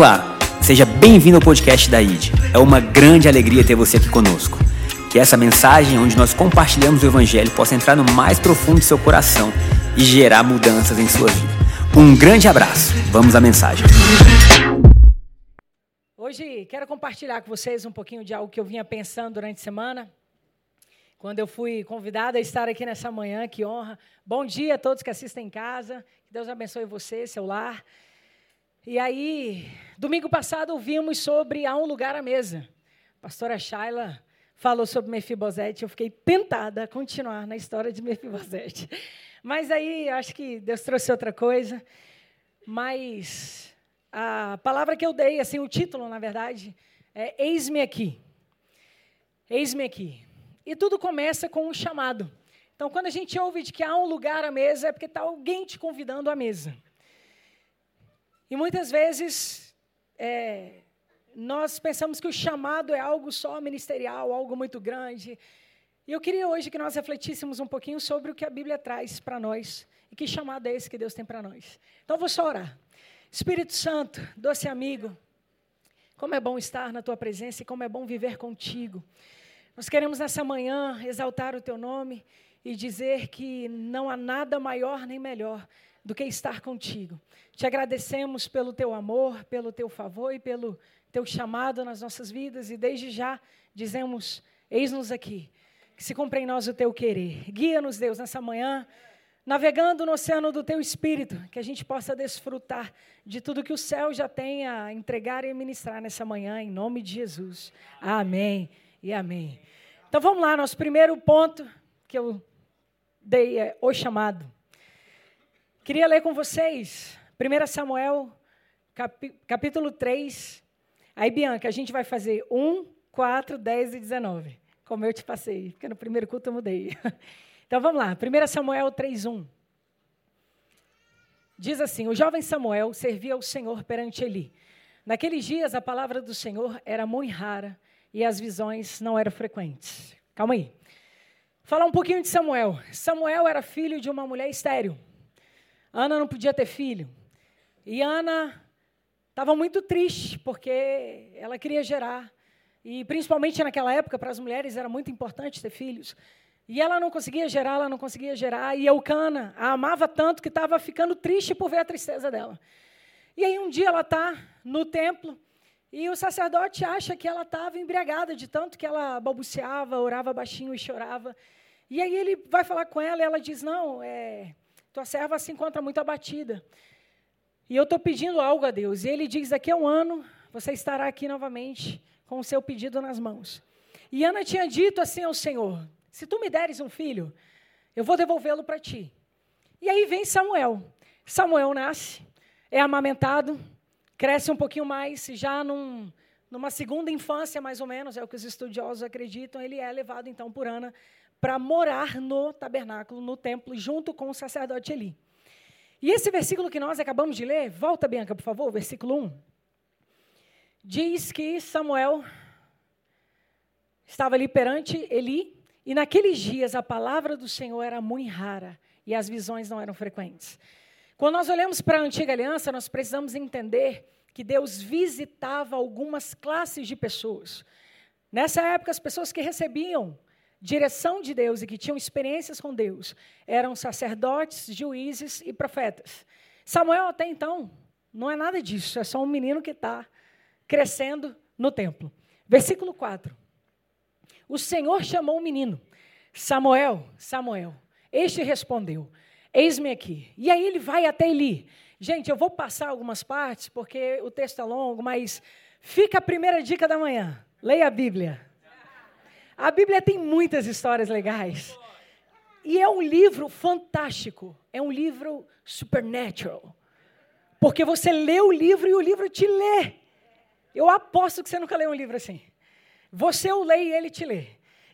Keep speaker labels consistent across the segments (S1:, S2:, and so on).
S1: Olá, seja bem-vindo ao podcast da ID. É uma grande alegria ter você aqui conosco. Que essa mensagem, onde nós compartilhamos o Evangelho, possa entrar no mais profundo do seu coração e gerar mudanças em sua vida. Um grande abraço. Vamos à mensagem.
S2: Hoje quero compartilhar com vocês um pouquinho de algo que eu vinha pensando durante a semana. Quando eu fui convidada a estar aqui nessa manhã, que honra. Bom dia a todos que assistem em casa. Que Deus abençoe você, seu lar. E aí, domingo passado ouvimos sobre Há um Lugar à Mesa. A pastora Shaila falou sobre Mefibosete. Eu fiquei tentada a continuar na história de Mefibosete. Mas aí, acho que Deus trouxe outra coisa. Mas a palavra que eu dei, assim, o título, na verdade, é Eis-me aqui. Eis-me aqui. E tudo começa com um chamado. Então, quando a gente ouve de que há um lugar à mesa, é porque está alguém te convidando à mesa. E muitas vezes é, nós pensamos que o chamado é algo só ministerial, algo muito grande. E eu queria hoje que nós refletíssemos um pouquinho sobre o que a Bíblia traz para nós e que chamado é esse que Deus tem para nós. Então vou só orar. Espírito Santo, doce amigo, como é bom estar na tua presença e como é bom viver contigo. Nós queremos nessa manhã exaltar o teu nome e dizer que não há nada maior nem melhor do que estar contigo. Te agradecemos pelo teu amor, pelo teu favor e pelo teu chamado nas nossas vidas e desde já dizemos: eis-nos aqui. Que se cumpra em nós o teu querer. Guia-nos, Deus, nessa manhã, navegando no oceano do teu espírito, que a gente possa desfrutar de tudo que o céu já tem a entregar e ministrar nessa manhã, em nome de Jesus. Amém e amém. Então vamos lá, nosso primeiro ponto que eu dei é o chamado. Queria ler com vocês 1 Samuel, capítulo 3. Aí, Bianca, a gente vai fazer 1, 4, 10 e 19. Como eu te passei, porque no primeiro culto eu mudei. Então vamos lá, 1 Samuel 3, 1. Diz assim: O jovem Samuel servia ao Senhor perante Eli. Naqueles dias a palavra do Senhor era muito rara e as visões não eram frequentes. Calma aí. Falar um pouquinho de Samuel. Samuel era filho de uma mulher estéril. Ana não podia ter filho. E Ana estava muito triste, porque ela queria gerar. E principalmente naquela época, para as mulheres era muito importante ter filhos. E ela não conseguia gerar, ela não conseguia gerar. E Eucana a amava tanto que estava ficando triste por ver a tristeza dela. E aí um dia ela está no templo e o sacerdote acha que ela estava embriagada de tanto que ela balbuciava, orava baixinho e chorava. E aí ele vai falar com ela e ela diz: Não, é, tua serva se encontra muito abatida. E eu estou pedindo algo a Deus. E ele diz: Daqui a um ano você estará aqui novamente com o seu pedido nas mãos. E Ana tinha dito assim ao Senhor: Se tu me deres um filho, eu vou devolvê-lo para ti. E aí vem Samuel. Samuel nasce, é amamentado, cresce um pouquinho mais, já num, numa segunda infância, mais ou menos, é o que os estudiosos acreditam, ele é levado então por Ana para morar no tabernáculo, no templo, junto com o sacerdote Eli. E esse versículo que nós acabamos de ler, volta, Bianca, por favor, versículo 1. Diz que Samuel estava ali perante Eli, e naqueles dias a palavra do Senhor era muito rara e as visões não eram frequentes. Quando nós olhamos para a antiga aliança, nós precisamos entender que Deus visitava algumas classes de pessoas. Nessa época, as pessoas que recebiam direção de Deus e que tinham experiências com Deus eram sacerdotes, juízes e profetas. Samuel, até então, não é nada disso, é só um menino que está crescendo no templo. Versículo 4. O Senhor chamou o menino, Samuel, Samuel. Este respondeu: Eis-me aqui. E aí ele vai até Eli. Gente, eu vou passar algumas partes, porque o texto é longo, mas fica a primeira dica da manhã. Leia a Bíblia. A Bíblia tem muitas histórias legais. E é um livro fantástico. É um livro supernatural. Porque você lê o livro e o livro te lê. Eu aposto que você nunca leu um livro assim. Você o lê e ele te lê.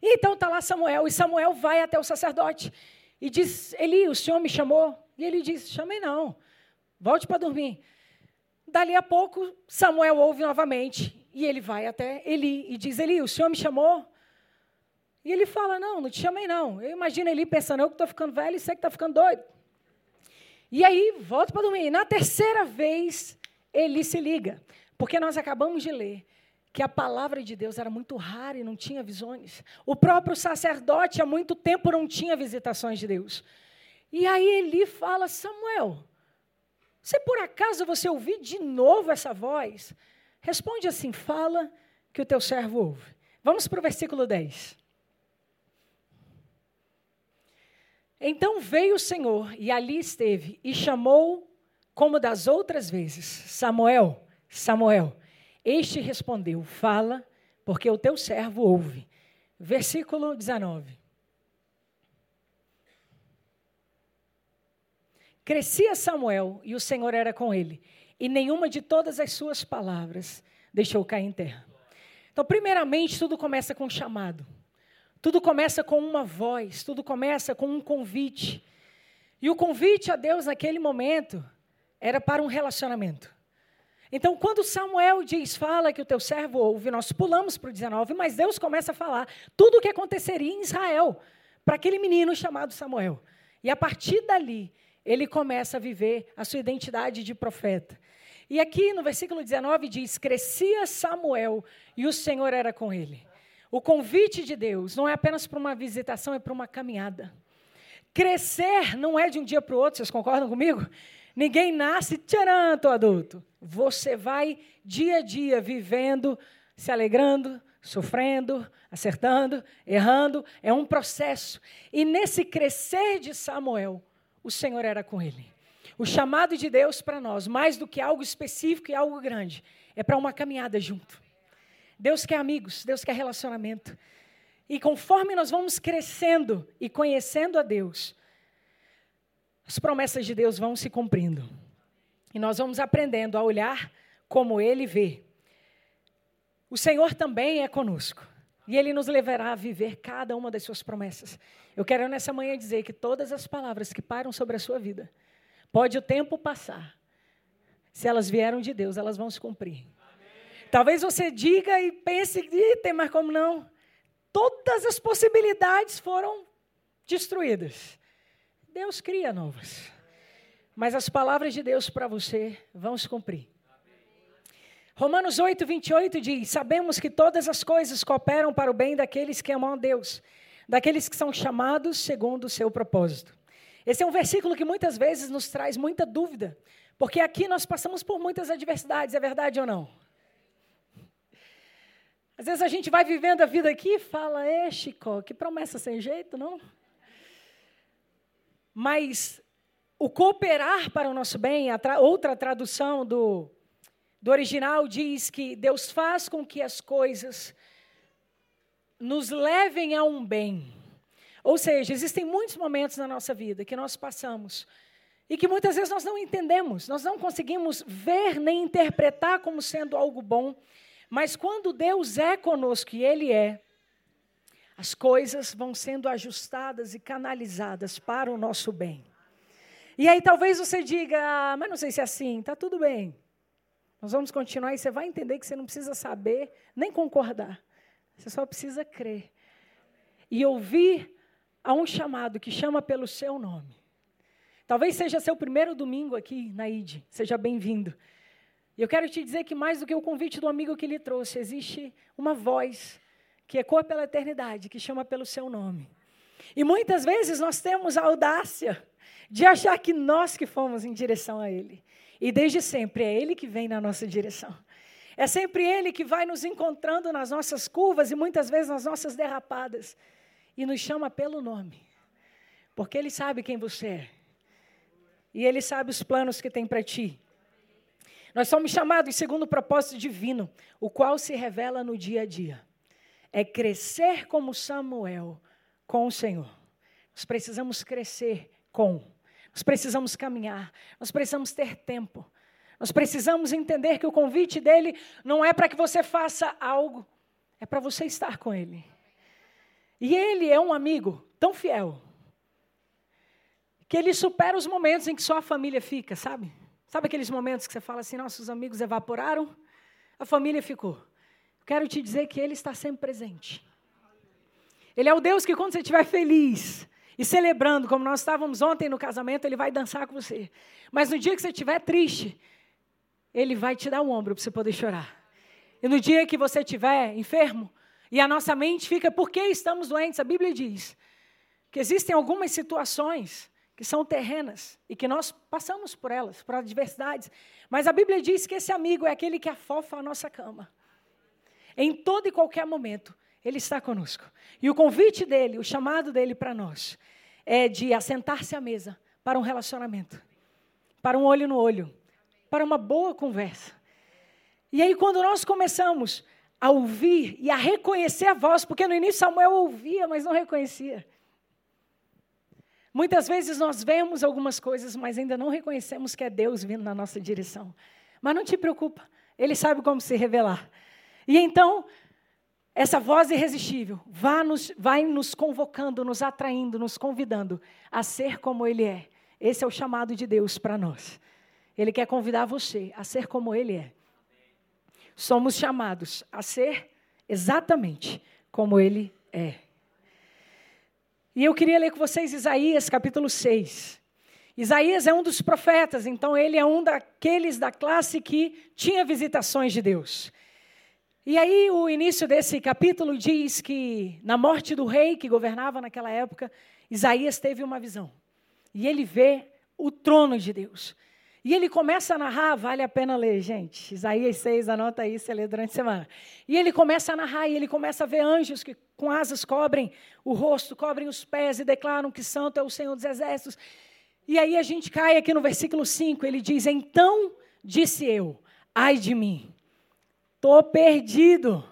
S2: Então está lá Samuel, e Samuel vai até o sacerdote e diz: Eli, o senhor me chamou? E ele diz: Chamei não, volte para dormir. Dali a pouco, Samuel ouve novamente, e ele vai até Eli e diz: Eli, o senhor me chamou? E ele fala: Não, não te chamei não. Eu imagino ele pensando: Eu que estou ficando velho e você que está ficando doido. E aí, volta para dormir. Na terceira vez, ele se liga. Porque nós acabamos de ler que a palavra de Deus era muito rara e não tinha visões. O próprio sacerdote há muito tempo não tinha visitações de Deus. E aí Eli fala: Samuel, se por acaso você ouvir de novo essa voz, responde assim: fala que o teu servo ouve. Vamos para o versículo 10. Então veio o Senhor e ali esteve e chamou, como das outras vezes, Samuel, Samuel. Este respondeu: Fala, porque o teu servo ouve. Versículo 19. Crescia Samuel e o Senhor era com ele, e nenhuma de todas as suas palavras deixou cair em terra. Então, primeiramente, tudo começa com um chamado. Tudo começa com uma voz, tudo começa com um convite. E o convite a Deus naquele momento era para um relacionamento. Então, quando Samuel diz, fala que o teu servo ouve, nós pulamos para o 19, mas Deus começa a falar tudo o que aconteceria em Israel para aquele menino chamado Samuel. E a partir dali, ele começa a viver a sua identidade de profeta. E aqui no versículo 19 diz: Crescia Samuel e o Senhor era com ele. O convite de Deus não é apenas para uma visitação, é para uma caminhada. Crescer não é de um dia para o outro, vocês concordam comigo? Ninguém nasce, tcharam, estou adulto. Você vai dia a dia vivendo, se alegrando, sofrendo, acertando, errando. É um processo. E nesse crescer de Samuel, o Senhor era com ele. O chamado de Deus para nós, mais do que algo específico e algo grande, é para uma caminhada junto. Deus quer amigos, Deus quer relacionamento. E conforme nós vamos crescendo e conhecendo a Deus, as promessas de Deus vão se cumprindo. E nós vamos aprendendo a olhar como Ele vê. O Senhor também é conosco. E Ele nos levará a viver cada uma das suas promessas. Eu quero nessa manhã dizer que todas as palavras que param sobre a sua vida, pode o tempo passar, se elas vieram de Deus, elas vão se cumprir. Talvez você diga e pense, tem mais como não. Todas as possibilidades foram destruídas. Deus cria novas. Mas as palavras de Deus para você vão se cumprir. Romanos 8, 28 diz: Sabemos que todas as coisas cooperam para o bem daqueles que amam a Deus, daqueles que são chamados segundo o seu propósito. Esse é um versículo que muitas vezes nos traz muita dúvida, porque aqui nós passamos por muitas adversidades, é verdade ou não? Às vezes a gente vai vivendo a vida aqui e fala, é, Chico, que promessa sem jeito, não? Mas o cooperar para o nosso bem, tra outra tradução do, do original diz que Deus faz com que as coisas nos levem a um bem. Ou seja, existem muitos momentos na nossa vida que nós passamos e que muitas vezes nós não entendemos, nós não conseguimos ver nem interpretar como sendo algo bom, mas quando Deus é conosco e Ele é, as coisas vão sendo ajustadas e canalizadas para o nosso bem. E aí talvez você diga, ah, mas não sei se é assim, está tudo bem. Nós vamos continuar e você vai entender que você não precisa saber nem concordar. Você só precisa crer. E ouvir a um chamado que chama pelo seu nome. Talvez seja seu primeiro domingo aqui na ID. Seja bem-vindo. E eu quero te dizer que mais do que o convite do amigo que lhe trouxe, existe uma voz que ecoa pela eternidade, que chama pelo seu nome. E muitas vezes nós temos a audácia de achar que nós que fomos em direção a Ele. E desde sempre é Ele que vem na nossa direção. É sempre Ele que vai nos encontrando nas nossas curvas e muitas vezes nas nossas derrapadas. E nos chama pelo nome. Porque Ele sabe quem você é. E Ele sabe os planos que tem para ti. Nós somos chamados segundo o propósito divino, o qual se revela no dia a dia. É crescer como Samuel com o Senhor. Nós precisamos crescer com. Nós precisamos caminhar. Nós precisamos ter tempo. Nós precisamos entender que o convite dele não é para que você faça algo, é para você estar com ele. E ele é um amigo tão fiel que ele supera os momentos em que só a família fica, sabe? Sabe aqueles momentos que você fala assim, nossos amigos evaporaram, a família ficou. Quero te dizer que Ele está sempre presente. Ele é o Deus que, quando você estiver feliz e celebrando, como nós estávamos ontem no casamento, Ele vai dançar com você. Mas no dia que você estiver triste, Ele vai te dar um ombro para você poder chorar. E no dia que você estiver enfermo, e a nossa mente fica, por que estamos doentes? A Bíblia diz que existem algumas situações que são terrenas e que nós passamos por elas, por adversidades. Mas a Bíblia diz que esse amigo é aquele que afofa a nossa cama. Em todo e qualquer momento, ele está conosco. E o convite dele, o chamado dele para nós, é de assentar-se à mesa para um relacionamento, para um olho no olho, para uma boa conversa. E aí, quando nós começamos a ouvir e a reconhecer a voz, porque no início Samuel ouvia, mas não reconhecia. Muitas vezes nós vemos algumas coisas, mas ainda não reconhecemos que é Deus vindo na nossa direção. Mas não te preocupa, Ele sabe como se revelar. E então, essa voz irresistível vai nos, vai nos convocando, nos atraindo, nos convidando a ser como Ele é. Esse é o chamado de Deus para nós. Ele quer convidar você a ser como Ele é. Somos chamados a ser exatamente como Ele é. E eu queria ler com vocês Isaías capítulo 6. Isaías é um dos profetas, então ele é um daqueles da classe que tinha visitações de Deus. E aí o início desse capítulo diz que na morte do rei que governava naquela época, Isaías teve uma visão. E ele vê o trono de Deus. E ele começa a narrar, vale a pena ler, gente. Isaías 6, anota aí, você lê durante a semana. E ele começa a narrar, e ele começa a ver anjos que com asas cobrem o rosto, cobrem os pés e declaram que santo é o Senhor dos exércitos. E aí a gente cai aqui no versículo 5, ele diz: Então disse eu, ai de mim, estou perdido,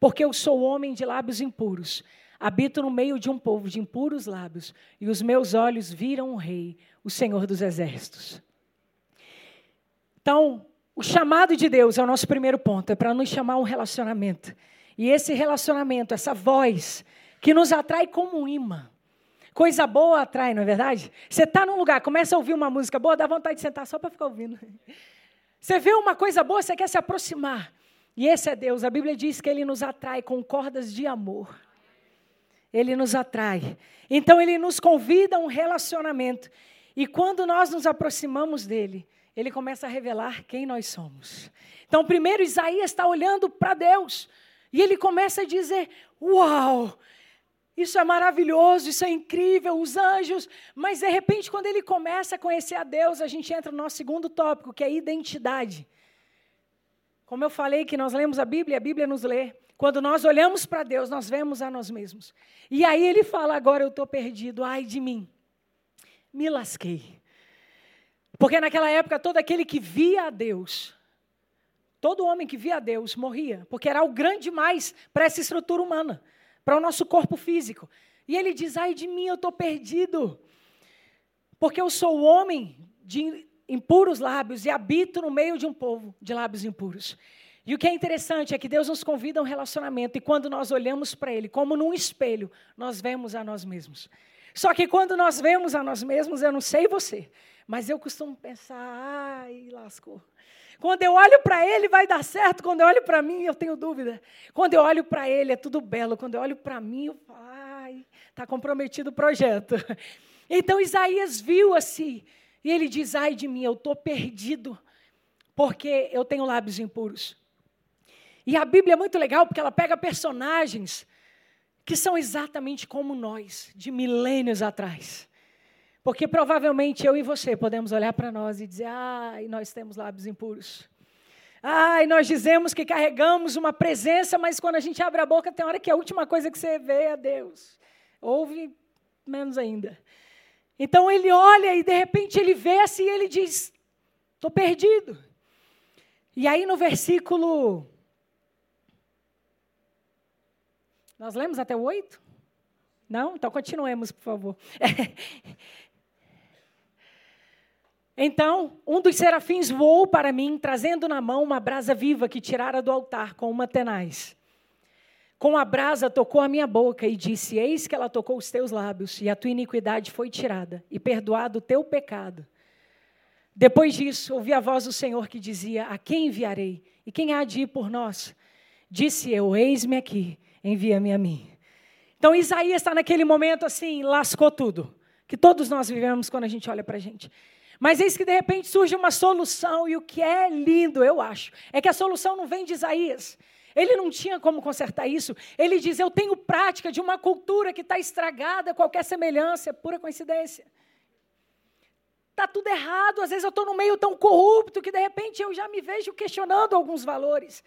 S2: porque eu sou homem de lábios impuros. Habito no meio de um povo de impuros lábios, e os meus olhos viram o Rei, o Senhor dos exércitos. Então, o chamado de Deus é o nosso primeiro ponto, é para nos chamar um relacionamento. E esse relacionamento, essa voz, que nos atrai como um imã. Coisa boa atrai, não é verdade? Você está num lugar, começa a ouvir uma música boa, dá vontade de sentar só para ficar ouvindo. Você vê uma coisa boa, você quer se aproximar. E esse é Deus. A Bíblia diz que ele nos atrai com cordas de amor. Ele nos atrai. Então ele nos convida a um relacionamento. E quando nós nos aproximamos dele, ele começa a revelar quem nós somos. Então, primeiro, Isaías está olhando para Deus e ele começa a dizer: Uau! Isso é maravilhoso, isso é incrível, os anjos. Mas, de repente, quando ele começa a conhecer a Deus, a gente entra no nosso segundo tópico, que é identidade. Como eu falei que nós lemos a Bíblia, a Bíblia nos lê. Quando nós olhamos para Deus, nós vemos a nós mesmos. E aí ele fala: agora eu estou perdido, ai de mim. Me lasquei. Porque naquela época, todo aquele que via a Deus, todo homem que via a Deus morria, porque era algo grande demais para essa estrutura humana, para o nosso corpo físico. E ele diz: ai de mim, eu estou perdido, porque eu sou homem de impuros lábios e habito no meio de um povo de lábios impuros. E o que é interessante é que Deus nos convida a um relacionamento, e quando nós olhamos para Ele, como num espelho, nós vemos a nós mesmos. Só que quando nós vemos a nós mesmos, eu não sei você, mas eu costumo pensar, ai, lascou. Quando eu olho para ele, vai dar certo. Quando eu olho para mim, eu tenho dúvida. Quando eu olho para ele, é tudo belo. Quando eu olho para mim, eu falo, ai, está comprometido o projeto. Então Isaías viu assim, e ele diz: ai de mim, eu estou perdido, porque eu tenho lábios impuros. E a Bíblia é muito legal, porque ela pega personagens que são exatamente como nós, de milênios atrás. Porque provavelmente eu e você podemos olhar para nós e dizer: ai, nós temos lábios impuros. Ai, nós dizemos que carregamos uma presença, mas quando a gente abre a boca, tem hora que a última coisa que você vê é Deus. Ouve menos ainda. Então ele olha e de repente ele vê assim e ele diz: estou perdido. E aí no versículo. Nós lemos até o 8? Não? Então continuemos, por favor. Então, um dos serafins voou para mim, trazendo na mão uma brasa viva que tirara do altar com uma tenaz. Com a brasa tocou a minha boca e disse: Eis que ela tocou os teus lábios, e a tua iniquidade foi tirada, e perdoado o teu pecado. Depois disso, ouvi a voz do Senhor que dizia: A quem enviarei? E quem há de ir por nós? Disse eu: Eis-me aqui, envia-me a mim. Então Isaías está naquele momento assim, lascou tudo que todos nós vivemos quando a gente olha para a gente. Mas eis que de repente surge uma solução, e o que é lindo, eu acho, é que a solução não vem de Isaías. Ele não tinha como consertar isso. Ele diz: Eu tenho prática de uma cultura que está estragada, qualquer semelhança é pura coincidência. Está tudo errado, às vezes eu estou no meio tão corrupto que de repente eu já me vejo questionando alguns valores.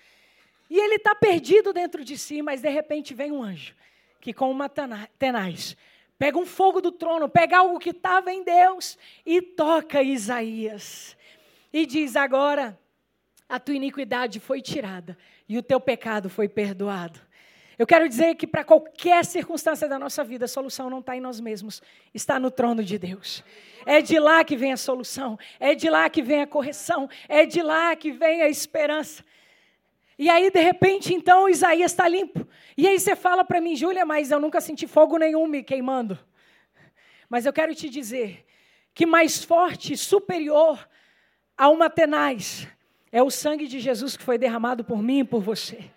S2: E ele está perdido dentro de si, mas de repente vem um anjo que, com uma tenaz, Pega um fogo do trono, pega algo que estava em Deus e toca Isaías. E diz: agora a tua iniquidade foi tirada e o teu pecado foi perdoado. Eu quero dizer que para qualquer circunstância da nossa vida, a solução não está em nós mesmos, está no trono de Deus. É de lá que vem a solução, é de lá que vem a correção, é de lá que vem a esperança. E aí, de repente, então, Isaías está limpo. E aí você fala para mim, Júlia, mas eu nunca senti fogo nenhum me queimando. Mas eu quero te dizer que mais forte, superior a uma tenaz, é o sangue de Jesus que foi derramado por mim e por você.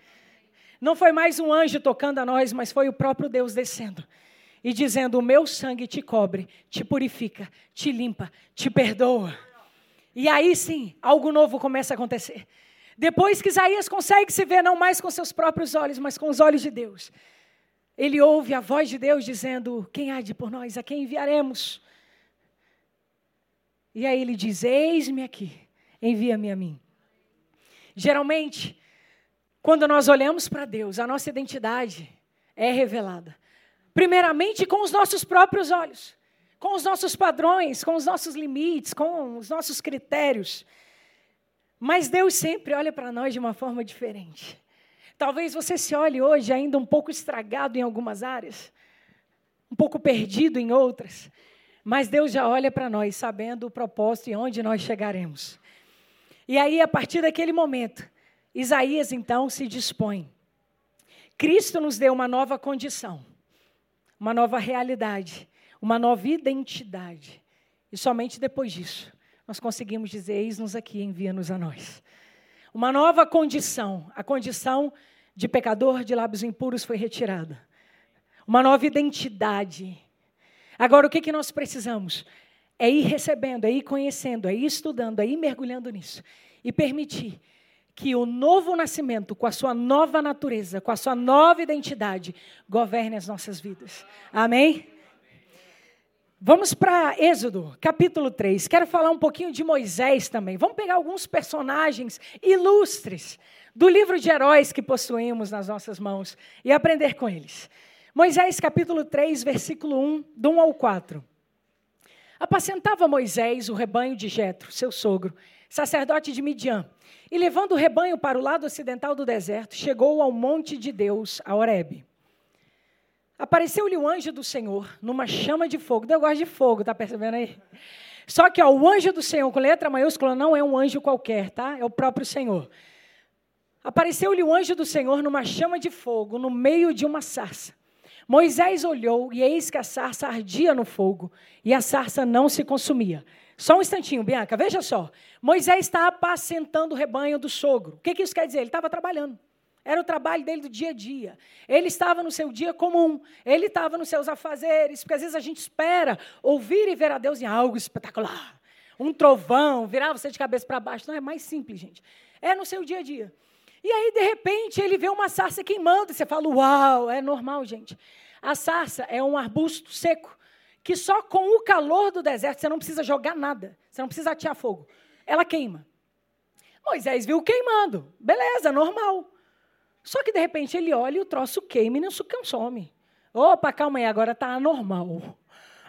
S2: Não foi mais um anjo tocando a nós, mas foi o próprio Deus descendo e dizendo: O meu sangue te cobre, te purifica, te limpa, te perdoa. E aí sim, algo novo começa a acontecer. Depois que Isaías consegue se ver não mais com seus próprios olhos, mas com os olhos de Deus, ele ouve a voz de Deus dizendo: Quem há de por nós? A quem enviaremos? E aí ele diz: Eis-me aqui, envia-me a mim. Geralmente, quando nós olhamos para Deus, a nossa identidade é revelada. Primeiramente com os nossos próprios olhos, com os nossos padrões, com os nossos limites, com os nossos critérios. Mas Deus sempre olha para nós de uma forma diferente. Talvez você se olhe hoje ainda um pouco estragado em algumas áreas, um pouco perdido em outras, mas Deus já olha para nós sabendo o propósito e onde nós chegaremos. E aí, a partir daquele momento, Isaías então se dispõe. Cristo nos deu uma nova condição, uma nova realidade, uma nova identidade. E somente depois disso nós conseguimos dizer: Eis-nos aqui, envia-nos a nós. Uma nova condição, a condição de pecador de lábios impuros foi retirada. Uma nova identidade. Agora, o que, que nós precisamos? É ir recebendo, é ir conhecendo, é ir estudando, é ir mergulhando nisso. E permitir que o novo nascimento, com a sua nova natureza, com a sua nova identidade, governe as nossas vidas. Amém? Vamos para Êxodo, capítulo 3. Quero falar um pouquinho de Moisés também. Vamos pegar alguns personagens ilustres do livro de heróis que possuímos nas nossas mãos e aprender com eles. Moisés, capítulo 3, versículo 1, do 1 ao 4. Apacentava Moisés o rebanho de Jetro, seu sogro, sacerdote de Midian, e levando o rebanho para o lado ocidental do deserto, chegou ao monte de Deus, a Horebe. Apareceu-lhe o anjo do Senhor numa chama de fogo. Eu gosto de fogo, tá percebendo aí? Só que ó, o anjo do Senhor, com letra maiúscula, não é um anjo qualquer, tá? É o próprio Senhor. Apareceu-lhe o anjo do Senhor numa chama de fogo, no meio de uma sarça. Moisés olhou, e eis que a sarça ardia no fogo, e a sarça não se consumia. Só um instantinho, Bianca, veja só. Moisés está apacentando o rebanho do sogro. O que, que isso quer dizer? Ele estava trabalhando. Era o trabalho dele do dia a dia. Ele estava no seu dia comum, ele estava nos seus afazeres, porque às vezes a gente espera ouvir e ver a Deus em algo espetacular. Um trovão, virar você de cabeça para baixo. Não, é mais simples, gente. É no seu dia a dia. E aí, de repente, ele vê uma sarça queimando, e você fala, uau, é normal, gente. A sarça é um arbusto seco, que só com o calor do deserto, você não precisa jogar nada, você não precisa atear fogo. Ela queima. Moisés viu queimando, beleza, normal. Só que de repente ele olha e o troço queima e não se consome. Opa, calma aí, agora está anormal.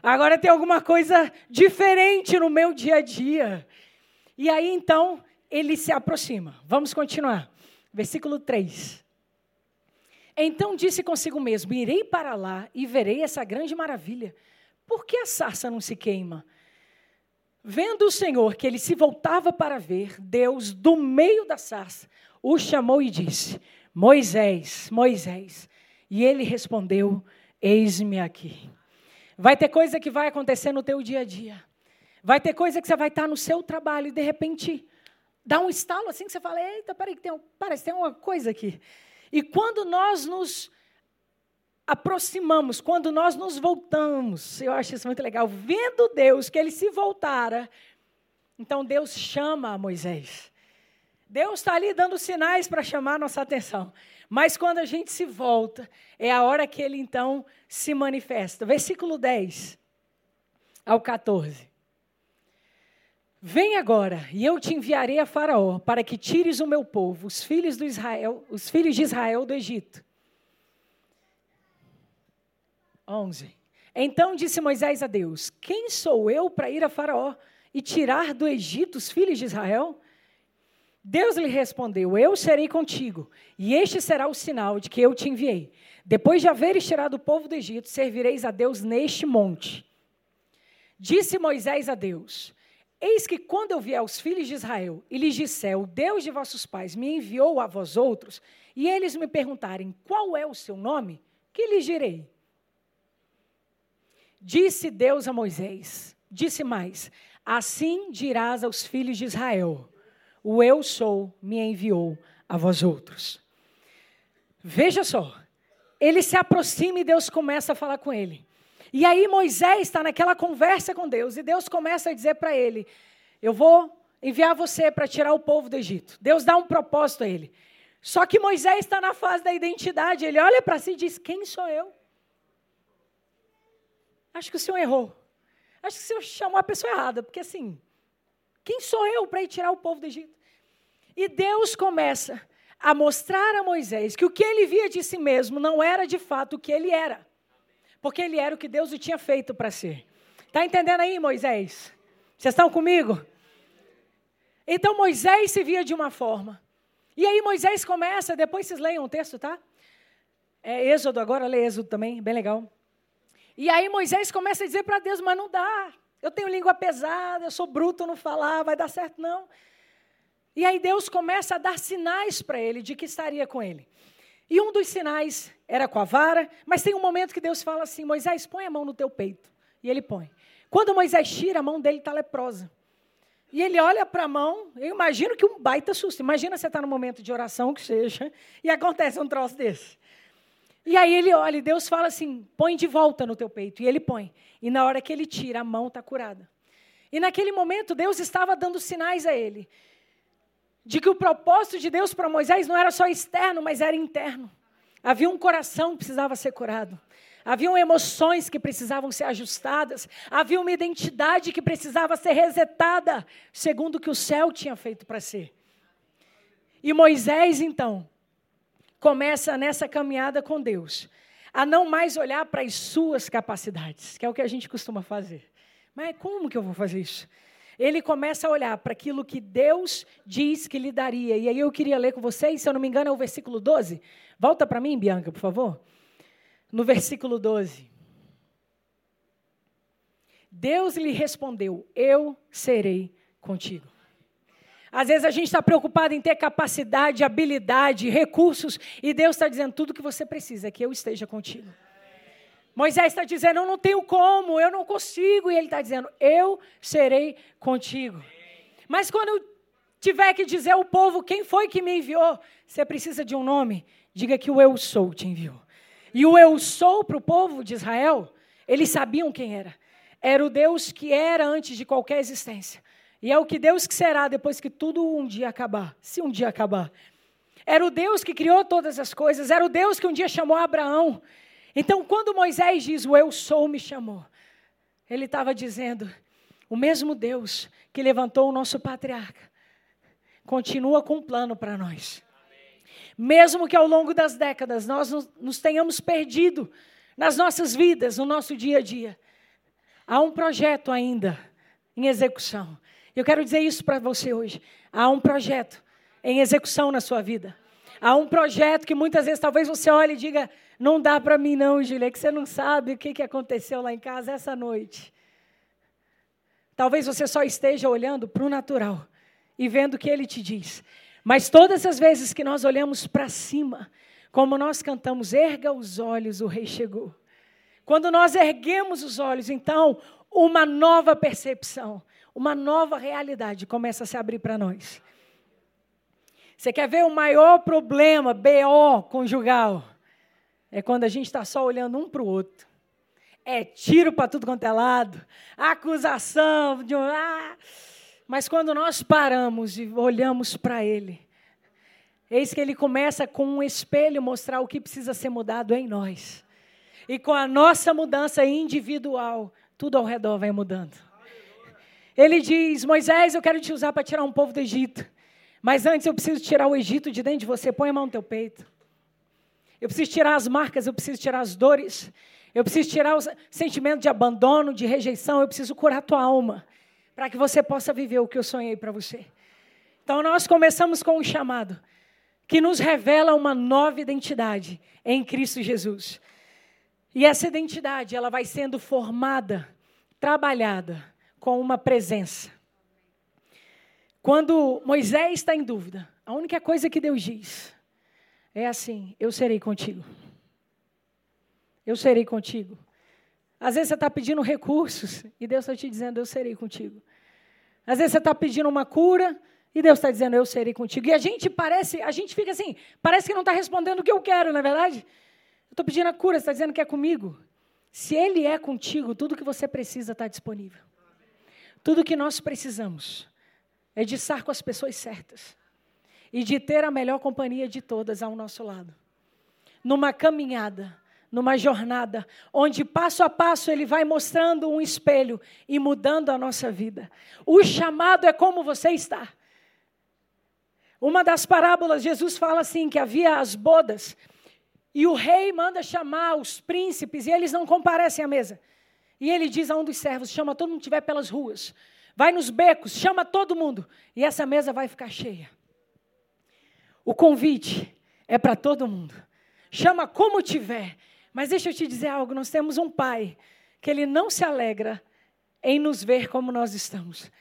S2: Agora tem alguma coisa diferente no meu dia a dia. E aí então ele se aproxima. Vamos continuar. Versículo 3. Então disse consigo mesmo: Irei para lá e verei essa grande maravilha. Por que a sarça não se queima? Vendo o Senhor que ele se voltava para ver, Deus, do meio da sarça, o chamou e disse: Moisés, Moisés. E ele respondeu: Eis-me aqui. Vai ter coisa que vai acontecer no teu dia a dia. Vai ter coisa que você vai estar no seu trabalho e de repente dá um estalo assim que você fala: Eita, peraí, que tem um, parece tem uma coisa aqui. E quando nós nos aproximamos, quando nós nos voltamos, eu acho isso muito legal, vendo Deus que ele se voltara, então Deus chama Moisés. Deus está ali dando sinais para chamar nossa atenção. Mas quando a gente se volta, é a hora que ele então se manifesta. Versículo 10 ao 14. Vem agora, e eu te enviarei a Faraó, para que tires o meu povo, os filhos, do Israel, os filhos de Israel do Egito. 11. Então disse Moisés a Deus: Quem sou eu para ir a Faraó e tirar do Egito os filhos de Israel? Deus lhe respondeu: Eu serei contigo, e este será o sinal de que eu te enviei. Depois de haveres tirado o povo do Egito, servireis a Deus neste monte. Disse Moisés a Deus: Eis que quando eu vier aos filhos de Israel e lhes disser: O Deus de vossos pais me enviou a vós outros, e eles me perguntarem: Qual é o seu nome? Que lhes direi? Disse Deus a Moisés: Disse mais: Assim dirás aos filhos de Israel: O eu sou me enviou a vós outros. Veja só, ele se aproxima e Deus começa a falar com ele. E aí Moisés está naquela conversa com Deus e Deus começa a dizer para ele: Eu vou enviar você para tirar o povo do Egito. Deus dá um propósito a ele. Só que Moisés está na fase da identidade. Ele olha para si e diz: Quem sou eu? Acho que o senhor errou. Acho que o senhor chamou a pessoa errada, porque assim, quem sou eu para ir tirar o povo do Egito? E Deus começa a mostrar a Moisés que o que ele via de si mesmo não era de fato o que ele era. Porque ele era o que Deus o tinha feito para ser. Está entendendo aí, Moisés? Vocês estão comigo? Então Moisés se via de uma forma. E aí Moisés começa, depois vocês leiam o texto, tá? É Êxodo agora, lê Êxodo também, bem legal. E aí Moisés começa a dizer para Deus, mas não dá. Eu tenho língua pesada, eu sou bruto não falar, vai dar certo não. E aí Deus começa a dar sinais para ele de que estaria com ele. E um dos sinais era com a vara, mas tem um momento que Deus fala assim: Moisés, põe a mão no teu peito. E ele põe. Quando Moisés tira, a mão dele está leprosa. E ele olha para a mão, eu imagino que um baita susto. Imagina você estar tá no momento de oração, que seja, e acontece um troço desse. E aí ele olha e Deus fala assim: põe de volta no teu peito. E ele põe. E na hora que ele tira, a mão está curada. E naquele momento, Deus estava dando sinais a ele de que o propósito de Deus para Moisés não era só externo, mas era interno. Havia um coração que precisava ser curado. Haviam emoções que precisavam ser ajustadas. Havia uma identidade que precisava ser resetada, segundo o que o céu tinha feito para ser. E Moisés, então, começa nessa caminhada com Deus, a não mais olhar para as suas capacidades, que é o que a gente costuma fazer. Mas como que eu vou fazer isso? ele começa a olhar para aquilo que Deus diz que lhe daria. E aí eu queria ler com vocês, se eu não me engano, é o versículo 12. Volta para mim, Bianca, por favor. No versículo 12. Deus lhe respondeu: Eu serei contigo. Às vezes a gente está preocupado em ter capacidade, habilidade, recursos, e Deus está dizendo: tudo que você precisa é que eu esteja contigo. Moisés está dizendo: Eu não tenho como, eu não consigo. E ele está dizendo: Eu serei contigo. Mas quando eu tiver que dizer ao povo quem foi que me enviou, você precisa de um nome, diga que o Eu Sou te enviou. E o Eu Sou para o povo de Israel, eles sabiam quem era. Era o Deus que era antes de qualquer existência. E é o que Deus que será depois que tudo um dia acabar, se um dia acabar. Era o Deus que criou todas as coisas, era o Deus que um dia chamou Abraão, então, quando Moisés diz o eu sou me chamou, ele estava dizendo: o mesmo Deus que levantou o nosso patriarca continua com um plano para nós. Mesmo que ao longo das décadas nós nos, nos tenhamos perdido nas nossas vidas, no nosso dia a dia, há um projeto ainda em execução. Eu quero dizer isso para você hoje. Há um projeto em execução na sua vida. Há um projeto que muitas vezes talvez você olhe e diga: não dá para mim, não, Julia, é que você não sabe o que, que aconteceu lá em casa essa noite. Talvez você só esteja olhando para o natural e vendo o que ele te diz. Mas todas as vezes que nós olhamos para cima, como nós cantamos, erga os olhos, o rei chegou. Quando nós erguemos os olhos, então, uma nova percepção, uma nova realidade começa a se abrir para nós. Você quer ver o maior problema, BO conjugal? é quando a gente está só olhando um para o outro. É tiro para tudo quanto é lado, acusação, de, ah. mas quando nós paramos e olhamos para Ele, eis que Ele começa com um espelho mostrar o que precisa ser mudado em nós. E com a nossa mudança individual, tudo ao redor vai mudando. Ele diz: Moisés, eu quero te usar para tirar um povo do Egito. Mas antes eu preciso tirar o Egito de dentro de você. Põe a mão no teu peito. Eu preciso tirar as marcas, eu preciso tirar as dores. Eu preciso tirar o sentimento de abandono, de rejeição. Eu preciso curar a tua alma. Para que você possa viver o que eu sonhei para você. Então nós começamos com um chamado que nos revela uma nova identidade em Cristo Jesus. E essa identidade, ela vai sendo formada, trabalhada com uma presença. Quando Moisés está em dúvida, a única coisa que Deus diz é assim: Eu serei contigo. Eu serei contigo. Às vezes você está pedindo recursos e Deus está te dizendo: Eu serei contigo. Às vezes você está pedindo uma cura e Deus está dizendo: Eu serei contigo. E a gente parece, a gente fica assim, parece que não está respondendo o que eu quero, não é verdade? Eu estou pedindo a cura, você está dizendo que é comigo. Se Ele é contigo, tudo que você precisa está disponível. Tudo que nós precisamos é de estar com as pessoas certas e de ter a melhor companhia de todas ao nosso lado. Numa caminhada, numa jornada, onde passo a passo ele vai mostrando um espelho e mudando a nossa vida. O chamado é como você está. Uma das parábolas, Jesus fala assim: que havia as bodas, e o rei manda chamar os príncipes, e eles não comparecem à mesa. E ele diz a um dos servos: chama todo mundo que estiver pelas ruas, vai nos becos, chama todo mundo, e essa mesa vai ficar cheia. O convite é para todo mundo. Chama como tiver. Mas deixa eu te dizer algo: nós temos um pai que ele não se alegra em nos ver como nós estamos.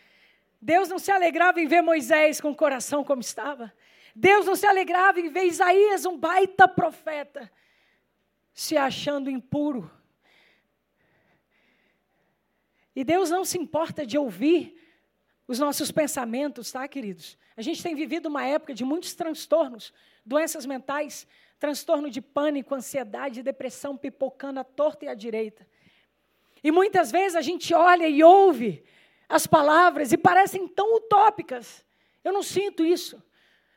S2: Deus não se alegrava em ver Moisés com o coração como estava. Deus não se alegrava em ver Isaías, um baita profeta, se achando impuro. E Deus não se importa de ouvir os nossos pensamentos, tá, queridos? A gente tem vivido uma época de muitos transtornos, doenças mentais, transtorno de pânico, ansiedade, depressão pipocando à torta e à direita. E muitas vezes a gente olha e ouve as palavras e parecem tão utópicas. Eu não sinto isso.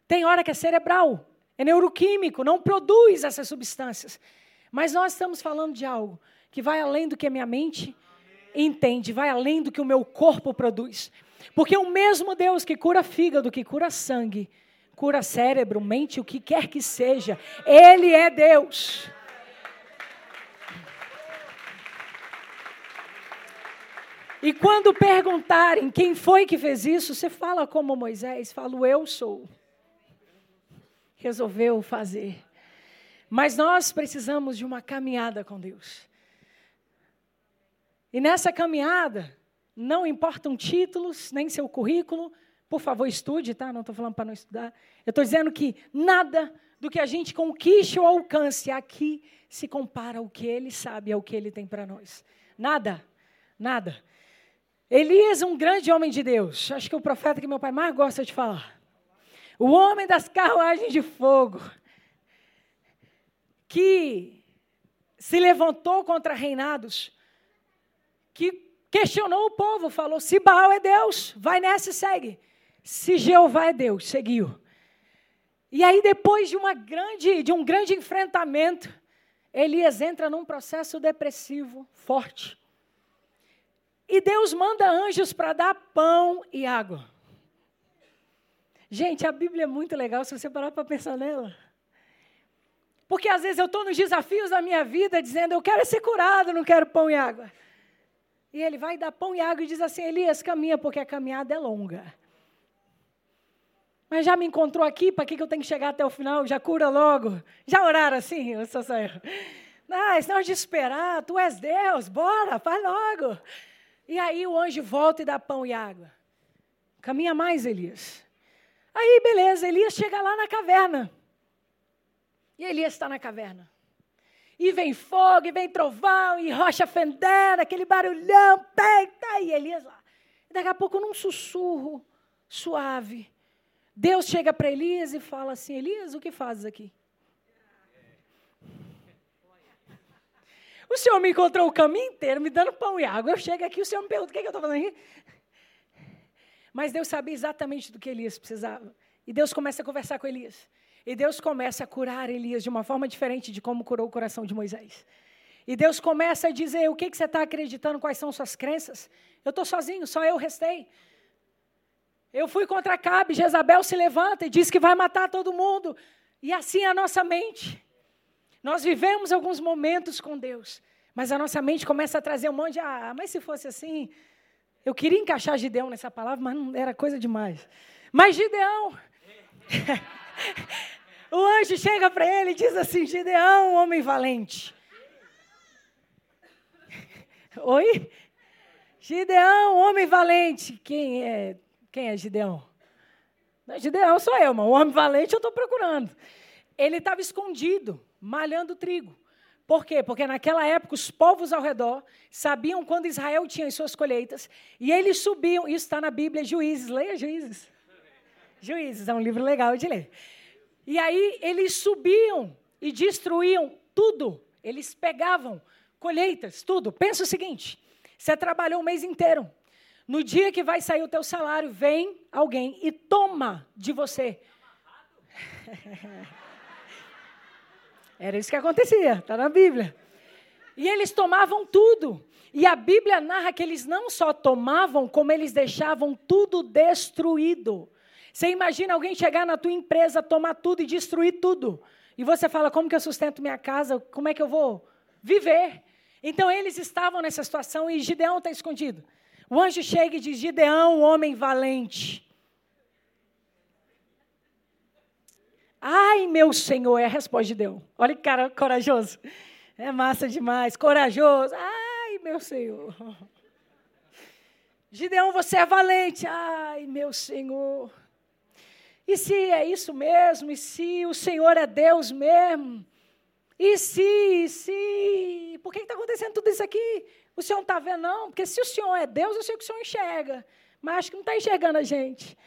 S2: Tem hora que é cerebral, é neuroquímico, não produz essas substâncias. Mas nós estamos falando de algo que vai além do que a minha mente entende, vai além do que o meu corpo produz. Porque o mesmo Deus que cura fígado, que cura sangue, cura cérebro, mente, o que quer que seja, Ele é Deus. E quando perguntarem quem foi que fez isso, você fala como Moisés, falo eu sou. Resolveu fazer. Mas nós precisamos de uma caminhada com Deus. E nessa caminhada, não importam títulos, nem seu currículo. Por favor, estude, tá? Não estou falando para não estudar. Eu estou dizendo que nada do que a gente conquiste ou alcance aqui se compara ao que ele sabe, ao que ele tem para nós. Nada, nada. Elias, um grande homem de Deus. Acho que é o profeta que meu pai mais gosta de falar. O homem das carruagens de fogo. Que se levantou contra reinados que questionou o povo, falou: se Baal é Deus, vai nessa e segue. Se Jeová é Deus, seguiu. E aí, depois de, uma grande, de um grande enfrentamento, Elias entra num processo depressivo forte. E Deus manda anjos para dar pão e água. Gente, a Bíblia é muito legal se você parar para pensar nela. Porque às vezes eu estou nos desafios da minha vida dizendo, eu quero ser curado, não quero pão e água. E ele vai dar pão e água e diz assim: Elias, caminha, porque a caminhada é longa. Mas já me encontrou aqui, para que, que eu tenho que chegar até o final? Já cura logo. Já oraram assim, isso não é de esperar, tu és Deus, bora, faz logo. E aí o anjo volta e dá pão e água. Caminha mais, Elias. Aí, beleza, Elias chega lá na caverna. E Elias está na caverna e vem fogo, e vem trovão, e rocha fendendo, aquele barulhão, peita, e Elias lá. E daqui a pouco, num sussurro suave, Deus chega para Elias e fala assim: Elias, o que fazes aqui? O Senhor me encontrou o caminho inteiro, me dando pão e água. Eu chego aqui, o Senhor me pergunta: o que, é que eu estou fazendo aqui? Mas Deus sabia exatamente do que Elias precisava. E Deus começa a conversar com Elias. E Deus começa a curar Elias de uma forma diferente de como curou o coração de Moisés. E Deus começa a dizer: o que, que você está acreditando, quais são suas crenças? Eu estou sozinho, só eu restei. Eu fui contra Cabe, Jezabel se levanta e diz que vai matar todo mundo. E assim é a nossa mente. Nós vivemos alguns momentos com Deus, mas a nossa mente começa a trazer um monte de, ah, mas se fosse assim, eu queria encaixar Gideão nessa palavra, mas não era coisa demais. Mas Gideão, o anjo chega para ele e diz assim: Gideão, homem valente. Oi? Gideão, homem valente. Quem é quem é Gideão? Não, Gideão sou eu, mas o homem valente eu estou procurando. Ele estava escondido, malhando trigo. Por quê? Porque naquela época os povos ao redor sabiam quando Israel tinha as suas colheitas e eles subiam. Isso está na Bíblia, Juízes. Leia Juízes. Juízes é um livro legal de ler. E aí eles subiam e destruíam tudo. Eles pegavam colheitas, tudo. Pensa o seguinte: você trabalhou o mês inteiro, no dia que vai sair o teu salário, vem alguém e toma de você. Era isso que acontecia, está na Bíblia. E eles tomavam tudo. E a Bíblia narra que eles não só tomavam, como eles deixavam tudo destruído. Você imagina alguém chegar na tua empresa, tomar tudo e destruir tudo. E você fala: como que eu sustento minha casa? Como é que eu vou viver? Então eles estavam nessa situação e Gideão está escondido. O anjo chega e diz: Gideão, homem valente. Ai, meu Senhor, é a resposta de Gideão. Olha que cara corajoso. É massa demais, corajoso. Ai, meu Senhor. Gideão, você é valente. Ai, meu Senhor. E se é isso mesmo? E se o Senhor é Deus mesmo? E se, e se? Por que está acontecendo tudo isso aqui? O senhor não está vendo, não? Porque se o senhor é Deus, eu sei que o senhor enxerga. Mas acho que não está enxergando a gente.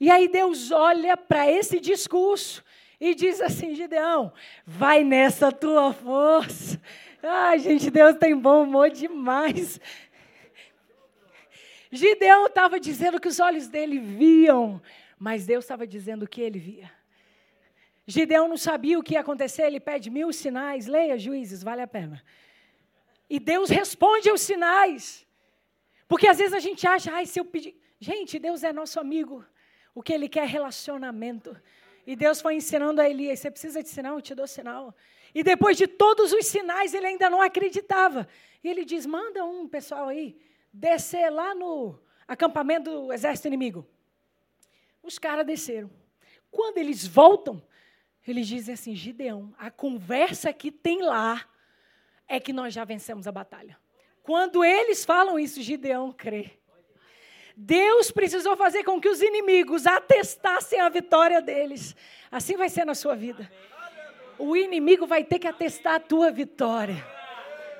S2: E aí Deus olha para esse discurso e diz assim: Gideão, vai nessa tua força. Ai, gente, Deus tem bom humor demais. Gideão estava dizendo que os olhos dele viam, mas Deus estava dizendo o que ele via. Gideão não sabia o que ia acontecer, ele pede mil sinais. Leia, juízes, vale a pena. E Deus responde aos sinais. Porque às vezes a gente acha, ai, se eu pedir. Gente, Deus é nosso amigo. O que Ele quer é relacionamento. E Deus foi ensinando a Elias: você precisa de sinal, eu te dou sinal. E depois de todos os sinais, ele ainda não acreditava. E ele diz: manda um pessoal aí descer lá no acampamento do exército inimigo. Os caras desceram. Quando eles voltam, eles dizem assim: Gideão, a conversa que tem lá é que nós já vencemos a batalha. Quando eles falam isso, Gideão crê. Deus precisou fazer com que os inimigos atestassem a vitória deles. Assim vai ser na sua vida. O inimigo vai ter que atestar a tua vitória.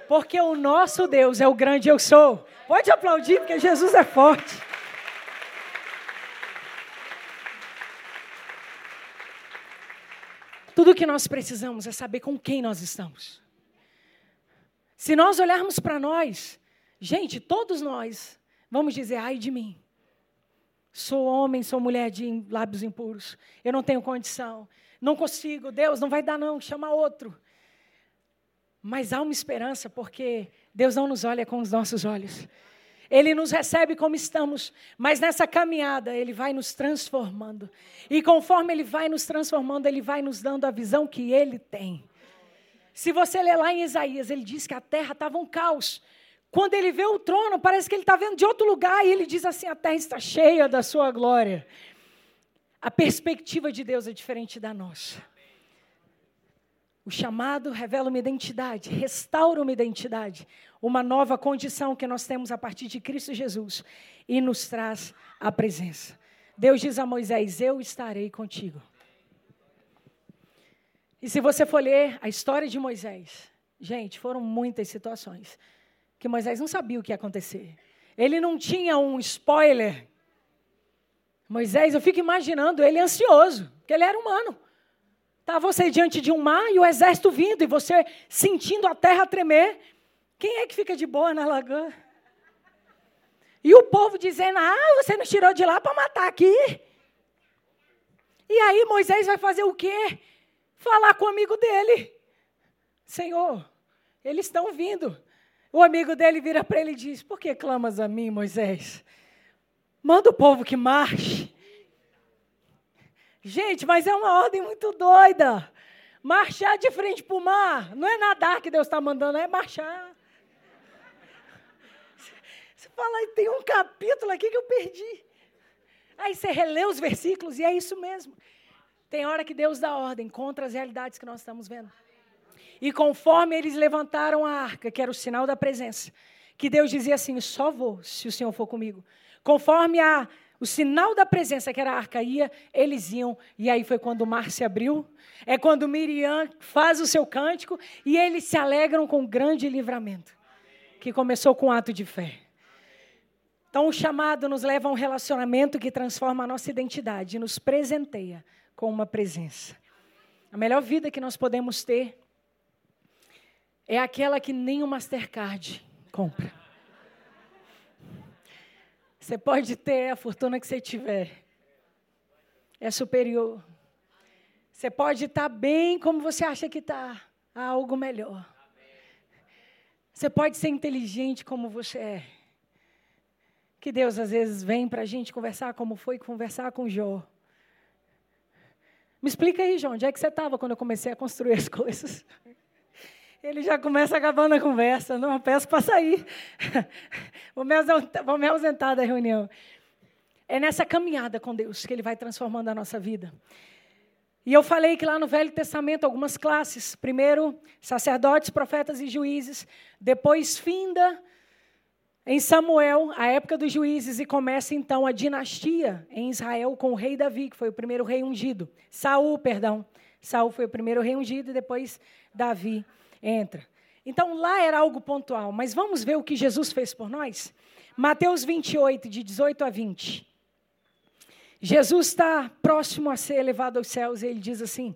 S2: Porque o nosso Deus é o grande eu sou. Pode aplaudir, porque Jesus é forte. Tudo que nós precisamos é saber com quem nós estamos. Se nós olharmos para nós, gente, todos nós, vamos dizer, ai de mim. Sou homem, sou mulher de lábios impuros. Eu não tenho condição. Não consigo. Deus não vai dar, não. Chama outro. Mas há uma esperança, porque Deus não nos olha com os nossos olhos. Ele nos recebe como estamos, mas nessa caminhada Ele vai nos transformando. E conforme Ele vai nos transformando, Ele vai nos dando a visão que Ele tem. Se você ler lá em Isaías, ele diz que a terra estava um caos. Quando ele vê o trono, parece que ele está vendo de outro lugar e ele diz assim: a terra está cheia da sua glória. A perspectiva de Deus é diferente da nossa. O chamado revela uma identidade, restaura uma identidade, uma nova condição que nós temos a partir de Cristo Jesus e nos traz a presença. Deus diz a Moisés: Eu estarei contigo. E se você for ler a história de Moisés, gente, foram muitas situações que Moisés não sabia o que ia acontecer. Ele não tinha um spoiler. Moisés, eu fico imaginando ele ansioso, porque ele era humano. Está você diante de um mar e o exército vindo, e você sentindo a terra tremer. Quem é que fica de boa na lagoa? E o povo dizendo: Ah, você nos tirou de lá para matar aqui. E aí Moisés vai fazer o quê? Falar com o amigo dele. Senhor, eles estão vindo. O amigo dele vira para ele e diz: Por que clamas a mim, Moisés? Manda o povo que marche. Gente, mas é uma ordem muito doida. Marchar de frente para o mar. Não é nadar que Deus está mandando, é marchar. Você fala, tem um capítulo aqui que eu perdi. Aí você relê os versículos e é isso mesmo. Tem hora que Deus dá ordem contra as realidades que nós estamos vendo. E conforme eles levantaram a arca, que era o sinal da presença, que Deus dizia assim: só vou se o Senhor for comigo. Conforme a, o sinal da presença, que era a arca, ia, eles iam. E aí foi quando o mar se abriu. É quando Miriam faz o seu cântico e eles se alegram com um grande livramento, que começou com um ato de fé. Então, o chamado nos leva a um relacionamento que transforma a nossa identidade e nos presenteia com uma presença. A melhor vida que nós podemos ter é aquela que nem o Mastercard compra. Você pode ter a fortuna que você tiver, é superior. Você pode estar bem como você acha que está, há algo melhor. Você pode ser inteligente como você é que Deus às vezes vem para a gente conversar como foi conversar com Jó. Me explica aí, João, onde é que você estava quando eu comecei a construir as coisas? Ele já começa acabando a conversa, não, peço para sair. vou, me ausentar, vou me ausentar da reunião. É nessa caminhada com Deus que Ele vai transformando a nossa vida. E eu falei que lá no Velho Testamento, algumas classes. Primeiro, sacerdotes, profetas e juízes. Depois, finda em Samuel, a época dos juízes, e começa então a dinastia em Israel com o rei Davi, que foi o primeiro rei ungido. Saul, perdão. Saul foi o primeiro rei ungido e depois Davi entra. Então lá era algo pontual, mas vamos ver o que Jesus fez por nós? Mateus 28, de 18 a 20. Jesus está próximo a ser elevado aos céus e ele diz assim: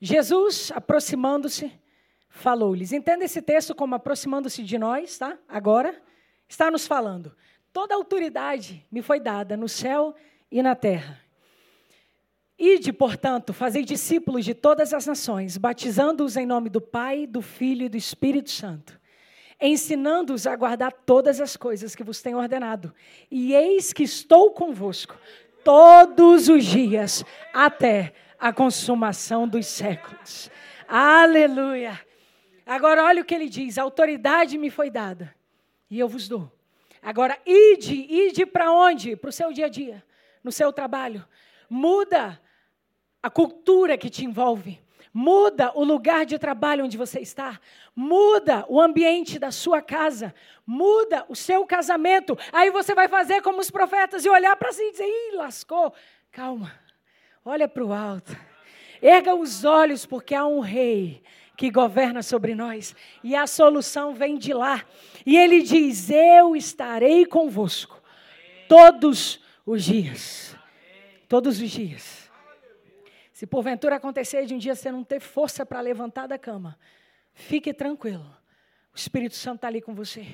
S2: Jesus, aproximando-se, falou-lhes. Entenda esse texto como aproximando-se de nós, tá? Agora está nos falando: toda autoridade me foi dada no céu e na terra. Ide, portanto, fazei discípulos de todas as nações, batizando-os em nome do Pai, do Filho e do Espírito Santo, ensinando-os a guardar todas as coisas que vos tenho ordenado. E eis que estou convosco todos os dias, até a consumação dos séculos. Aleluia! Agora, olha o que ele diz: a autoridade me foi dada e eu vos dou. Agora, ide, ide para onde? Para o seu dia a dia, no seu trabalho. Muda a cultura que te envolve. Muda o lugar de trabalho onde você está. Muda o ambiente da sua casa. Muda o seu casamento. Aí você vai fazer como os profetas e olhar para si e dizer: ih, lascou. Calma. Olha para o alto. Erga os olhos, porque há um rei que governa sobre nós. E a solução vem de lá. E ele diz: Eu estarei convosco todos os dias. Todos os dias. Se porventura acontecer de um dia você não ter força para levantar da cama, fique tranquilo. O Espírito Santo está ali com você.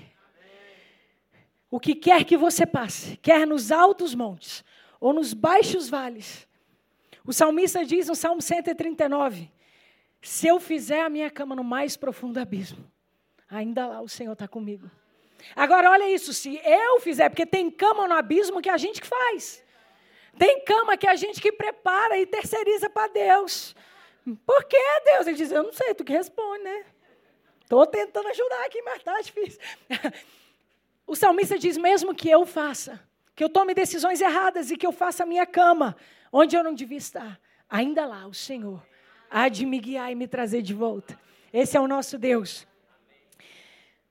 S2: O que quer que você passe, quer nos altos montes ou nos baixos vales. O salmista diz no Salmo 139: se eu fizer a minha cama no mais profundo abismo, ainda lá o Senhor está comigo. Agora, olha isso, se eu fizer, porque tem cama no abismo que a gente que faz. Tem cama que a gente que prepara e terceiriza para Deus. Por que Deus? Ele diz, eu não sei, tu que responde, né? Estou tentando ajudar aqui, mas está difícil. O salmista diz, mesmo que eu faça, que eu tome decisões erradas e que eu faça a minha cama, onde eu não devia estar, ainda lá o Senhor há de me guiar e me trazer de volta. Esse é o nosso Deus.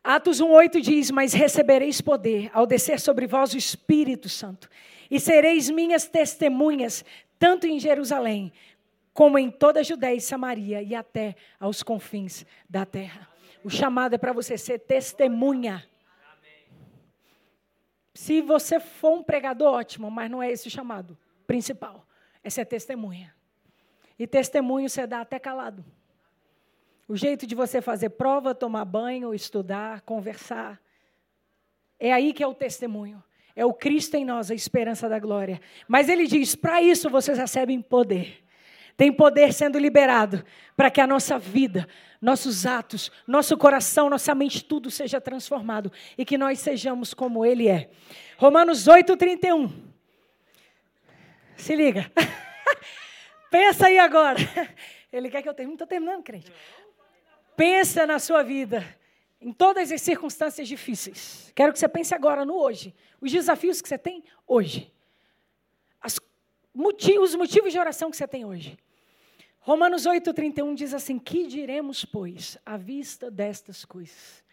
S2: Atos 1,8 diz: Mas recebereis poder ao descer sobre vós o Espírito Santo, e sereis minhas testemunhas, tanto em Jerusalém, como em toda a Judéia e Samaria, e até aos confins da terra. O chamado é para você ser testemunha. Se você for um pregador, ótimo, mas não é esse o chamado principal. É ser testemunha. E testemunho você dá até calado. O jeito de você fazer prova, tomar banho, estudar, conversar. É aí que é o testemunho. É o Cristo em nós, a esperança da glória. Mas ele diz: para isso vocês recebem poder. Tem poder sendo liberado para que a nossa vida, nossos atos, nosso coração, nossa mente, tudo seja transformado e que nós sejamos como Ele é. Romanos 8, 31. Se liga. Pensa aí agora. Ele quer que eu termine. Estou terminando, crente. Pensa na sua vida, em todas as circunstâncias difíceis. Quero que você pense agora no hoje. Os desafios que você tem hoje. As motivos, os motivos de oração que você tem hoje. Romanos 8,31 diz assim: Que diremos, pois, à vista destas coisas?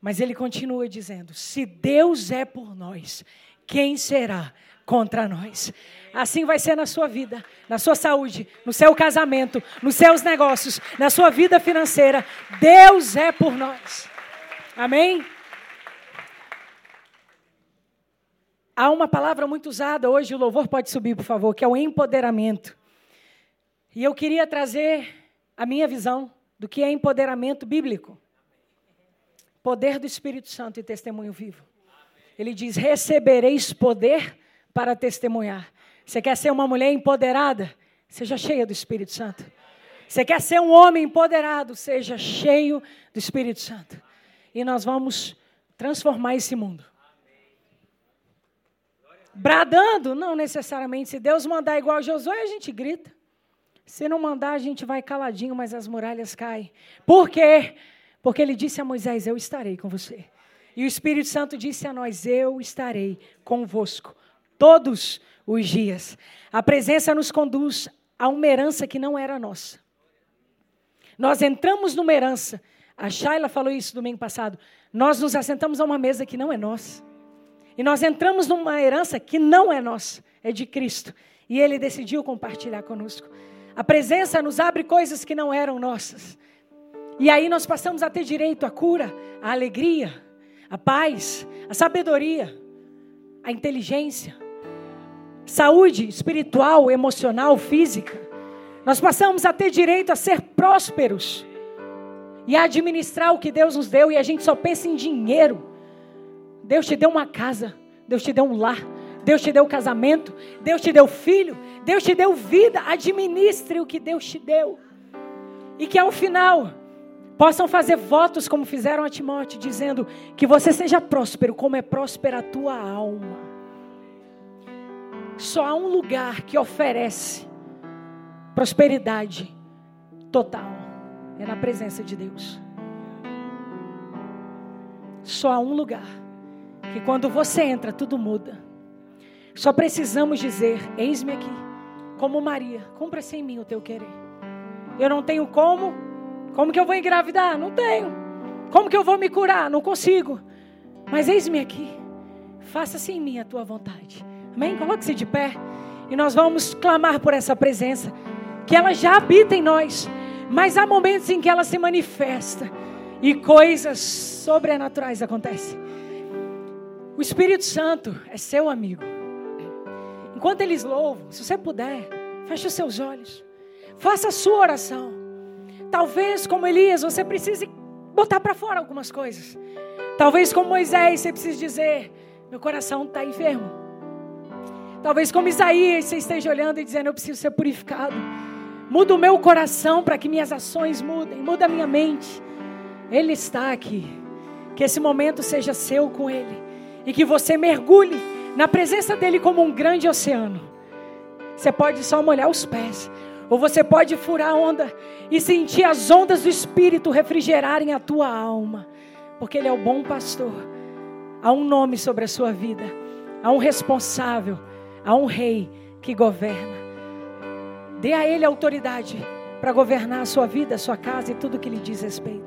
S2: Mas ele continua dizendo: Se Deus é por nós, quem será contra nós. Assim vai ser na sua vida, na sua saúde, no seu casamento, nos seus negócios, na sua vida financeira. Deus é por nós. Amém? Há uma palavra muito usada hoje, o louvor pode subir, por favor, que é o empoderamento. E eu queria trazer a minha visão do que é empoderamento bíblico. Poder do Espírito Santo e testemunho vivo. Ele diz: recebereis poder para testemunhar. Você quer ser uma mulher empoderada? Seja cheia do Espírito Santo. Você quer ser um homem empoderado? Seja cheio do Espírito Santo. E nós vamos transformar esse mundo. Bradando, não necessariamente. Se Deus mandar igual Josué, a gente grita. Se não mandar, a gente vai caladinho, mas as muralhas caem. Por quê? Porque ele disse a Moisés: Eu estarei com você. E o Espírito Santo disse a nós: Eu estarei convosco todos os dias. A presença nos conduz a uma herança que não era nossa. Nós entramos numa herança. A Shaila falou isso domingo passado. Nós nos assentamos a uma mesa que não é nossa. E nós entramos numa herança que não é nossa, é de Cristo. E Ele decidiu compartilhar conosco. A presença nos abre coisas que não eram nossas. E aí nós passamos a ter direito à cura, à alegria, à paz, à sabedoria, à inteligência, saúde espiritual, emocional, física. Nós passamos a ter direito a ser prósperos e a administrar o que Deus nos deu e a gente só pensa em dinheiro. Deus te deu uma casa, Deus te deu um lar, Deus te deu casamento, Deus te deu filho, Deus te deu vida. Administre o que Deus te deu. E que ao final possam fazer votos como fizeram a Timóteo, dizendo que você seja próspero, como é próspera a tua alma. Só há um lugar que oferece prosperidade total. É na presença de Deus. Só há um lugar que quando você entra, tudo muda. Só precisamos dizer: Eis-me aqui, como Maria, cumpra-se em mim o teu querer. Eu não tenho como, como que eu vou engravidar? Não tenho. Como que eu vou me curar? Não consigo. Mas eis-me aqui, faça-se em mim a tua vontade. Amém? Coloque-se de pé. E nós vamos clamar por essa presença. Que ela já habita em nós. Mas há momentos em que ela se manifesta. E coisas sobrenaturais acontecem. O Espírito Santo é seu amigo. Enquanto eles louvam, se você puder, feche os seus olhos. Faça a sua oração. Talvez, como Elias, você precise botar para fora algumas coisas. Talvez, como Moisés, você precise dizer: Meu coração está enfermo. Talvez como Isaías você esteja olhando e dizendo: Eu preciso ser purificado. Muda o meu coração para que minhas ações mudem. Muda a minha mente. Ele está aqui. Que esse momento seja seu com Ele. E que você mergulhe na presença dEle como um grande oceano. Você pode só molhar os pés. Ou você pode furar a onda e sentir as ondas do Espírito refrigerarem a tua alma. Porque Ele é o bom pastor. Há um nome sobre a sua vida. Há um responsável Há um rei que governa. Dê a ele autoridade para governar a sua vida, a sua casa e tudo que lhe diz respeito.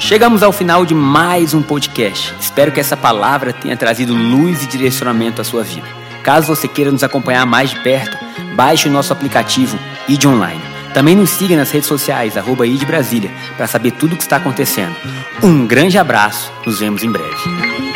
S1: Chegamos ao final de mais um podcast. Espero que essa palavra tenha trazido luz e direcionamento à sua vida. Caso você queira nos acompanhar mais de perto, baixe o nosso aplicativo ID Online. Também nos siga nas redes sociais, arroba ID Brasília, para saber tudo o que está acontecendo. Um grande abraço, nos vemos em breve.